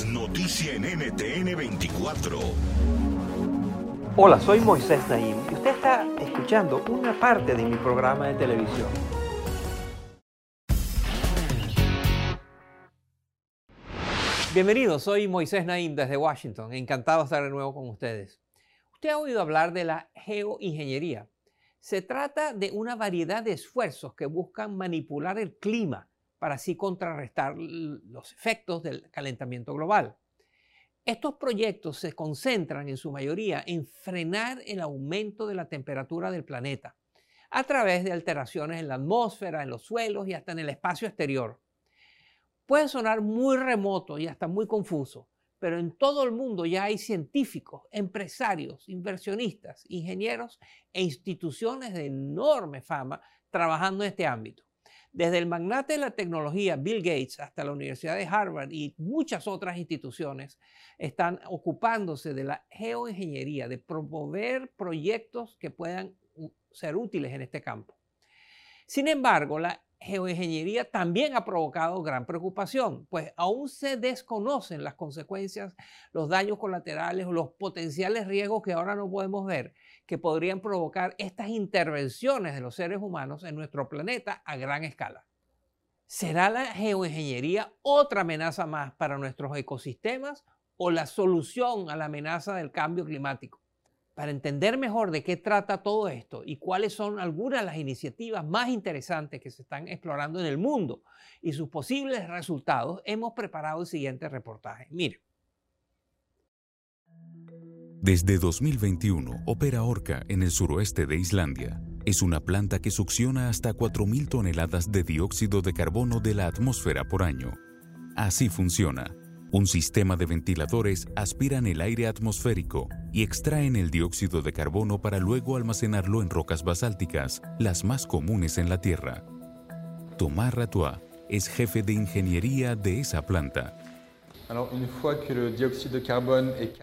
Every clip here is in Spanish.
Es noticia en NTN 24. Hola, soy Moisés Naim y usted está escuchando una parte de mi programa de televisión. Bienvenidos, soy Moisés Naim desde Washington. Encantado de estar de nuevo con ustedes. Usted ha oído hablar de la geoingeniería. Se trata de una variedad de esfuerzos que buscan manipular el clima para así contrarrestar los efectos del calentamiento global. Estos proyectos se concentran en su mayoría en frenar el aumento de la temperatura del planeta a través de alteraciones en la atmósfera, en los suelos y hasta en el espacio exterior. Puede sonar muy remoto y hasta muy confuso, pero en todo el mundo ya hay científicos, empresarios, inversionistas, ingenieros e instituciones de enorme fama trabajando en este ámbito. Desde el magnate de la tecnología Bill Gates hasta la Universidad de Harvard y muchas otras instituciones están ocupándose de la geoingeniería, de promover proyectos que puedan ser útiles en este campo. Sin embargo, la geoingeniería también ha provocado gran preocupación, pues aún se desconocen las consecuencias, los daños colaterales o los potenciales riesgos que ahora no podemos ver que podrían provocar estas intervenciones de los seres humanos en nuestro planeta a gran escala. ¿Será la geoingeniería otra amenaza más para nuestros ecosistemas o la solución a la amenaza del cambio climático? Para entender mejor de qué trata todo esto y cuáles son algunas de las iniciativas más interesantes que se están explorando en el mundo y sus posibles resultados, hemos preparado el siguiente reportaje. Mire. Desde 2021 opera Orca en el suroeste de Islandia. Es una planta que succiona hasta 4.000 toneladas de dióxido de carbono de la atmósfera por año. Así funciona. Un sistema de ventiladores aspiran el aire atmosférico y extraen el dióxido de carbono para luego almacenarlo en rocas basálticas, las más comunes en la Tierra. Tomás Ratois es jefe de ingeniería de esa planta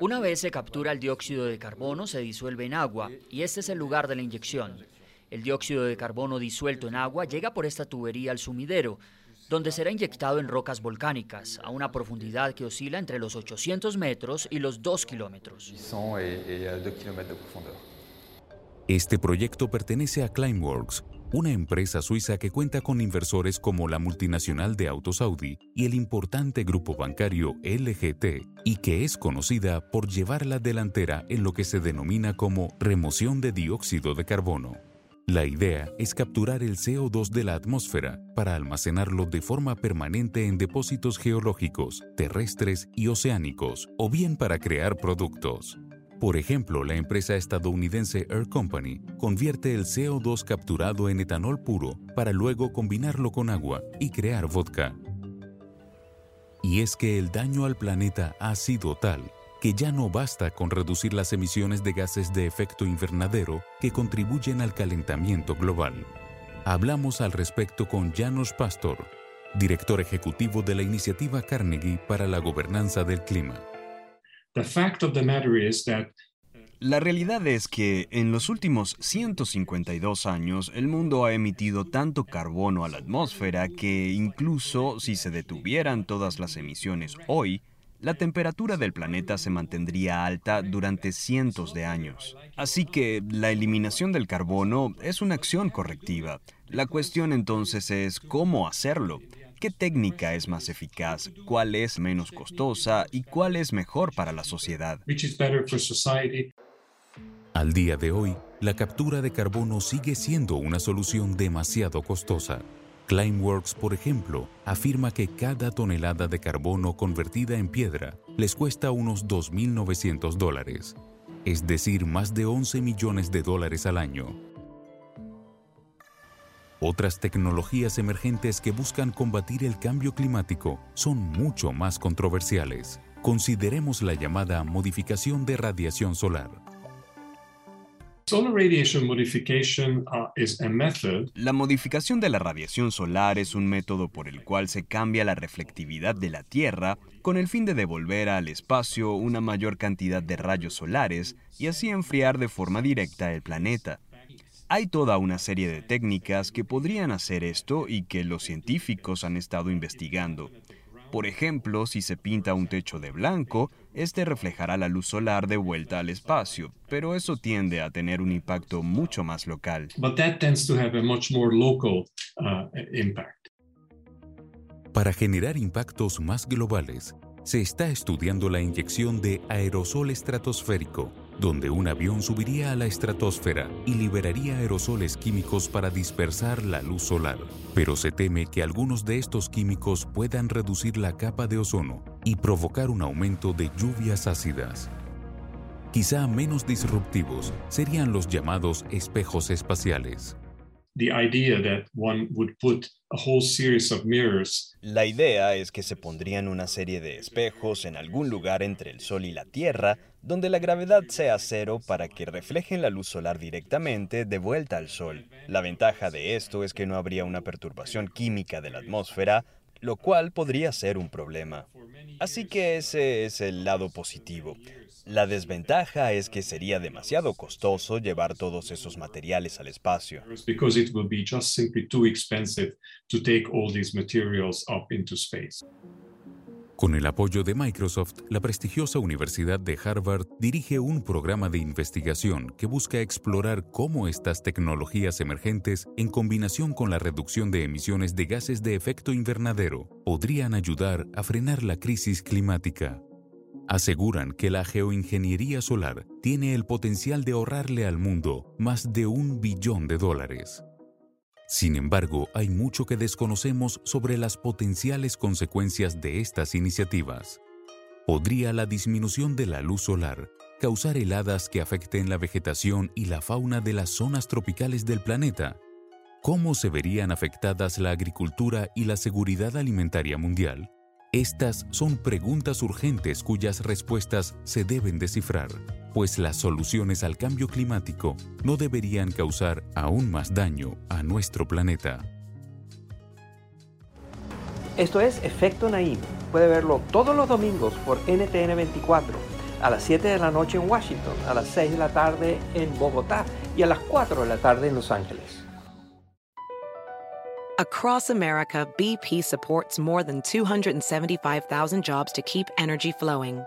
una vez se captura el dióxido de carbono, se disuelve en agua y este es el lugar de la inyección. El dióxido de carbono disuelto en agua llega por esta tubería al sumidero, donde será inyectado en rocas volcánicas a una profundidad que oscila entre los 800 metros y los 2 kilómetros. Este proyecto pertenece a Climeworks, una empresa suiza que cuenta con inversores como la multinacional de autos Audi y el importante grupo bancario LGT, y que es conocida por llevar la delantera en lo que se denomina como remoción de dióxido de carbono. La idea es capturar el CO2 de la atmósfera para almacenarlo de forma permanente en depósitos geológicos, terrestres y oceánicos, o bien para crear productos. Por ejemplo, la empresa estadounidense Air Company convierte el CO2 capturado en etanol puro para luego combinarlo con agua y crear vodka. Y es que el daño al planeta ha sido tal que ya no basta con reducir las emisiones de gases de efecto invernadero que contribuyen al calentamiento global. Hablamos al respecto con Janos Pastor, director ejecutivo de la iniciativa Carnegie para la gobernanza del clima. La realidad es que en los últimos 152 años el mundo ha emitido tanto carbono a la atmósfera que incluso si se detuvieran todas las emisiones hoy, la temperatura del planeta se mantendría alta durante cientos de años. Así que la eliminación del carbono es una acción correctiva. La cuestión entonces es cómo hacerlo. ¿Qué técnica es más eficaz? ¿Cuál es menos costosa? ¿Y cuál es mejor para la sociedad? Al día de hoy, la captura de carbono sigue siendo una solución demasiado costosa. Climeworks, por ejemplo, afirma que cada tonelada de carbono convertida en piedra les cuesta unos 2.900 dólares, es decir, más de 11 millones de dólares al año. Otras tecnologías emergentes que buscan combatir el cambio climático son mucho más controversiales. Consideremos la llamada modificación de radiación solar. Uh, la modificación de la radiación solar es un método por el cual se cambia la reflectividad de la Tierra con el fin de devolver al espacio una mayor cantidad de rayos solares y así enfriar de forma directa el planeta. Hay toda una serie de técnicas que podrían hacer esto y que los científicos han estado investigando. Por ejemplo, si se pinta un techo de blanco, este reflejará la luz solar de vuelta al espacio, pero eso tiende a tener un impacto mucho más local. Para generar impactos más globales, se está estudiando la inyección de aerosol estratosférico donde un avión subiría a la estratosfera y liberaría aerosoles químicos para dispersar la luz solar. Pero se teme que algunos de estos químicos puedan reducir la capa de ozono y provocar un aumento de lluvias ácidas. Quizá menos disruptivos serían los llamados espejos espaciales. La idea es que se pondrían una serie de espejos en algún lugar entre el Sol y la Tierra, donde la gravedad sea cero para que reflejen la luz solar directamente de vuelta al Sol. La ventaja de esto es que no habría una perturbación química de la atmósfera, lo cual podría ser un problema. Así que ese es el lado positivo. La desventaja es que sería demasiado costoso llevar todos esos materiales al espacio. Con el apoyo de Microsoft, la prestigiosa Universidad de Harvard dirige un programa de investigación que busca explorar cómo estas tecnologías emergentes, en combinación con la reducción de emisiones de gases de efecto invernadero, podrían ayudar a frenar la crisis climática aseguran que la geoingeniería solar tiene el potencial de ahorrarle al mundo más de un billón de dólares. Sin embargo, hay mucho que desconocemos sobre las potenciales consecuencias de estas iniciativas. ¿Podría la disminución de la luz solar causar heladas que afecten la vegetación y la fauna de las zonas tropicales del planeta? ¿Cómo se verían afectadas la agricultura y la seguridad alimentaria mundial? Estas son preguntas urgentes cuyas respuestas se deben descifrar, pues las soluciones al cambio climático no deberían causar aún más daño a nuestro planeta. Esto es Efecto Naim. Puede verlo todos los domingos por NTN 24, a las 7 de la noche en Washington, a las 6 de la tarde en Bogotá y a las 4 de la tarde en Los Ángeles. Across America, BP supports more than 275,000 jobs to keep energy flowing.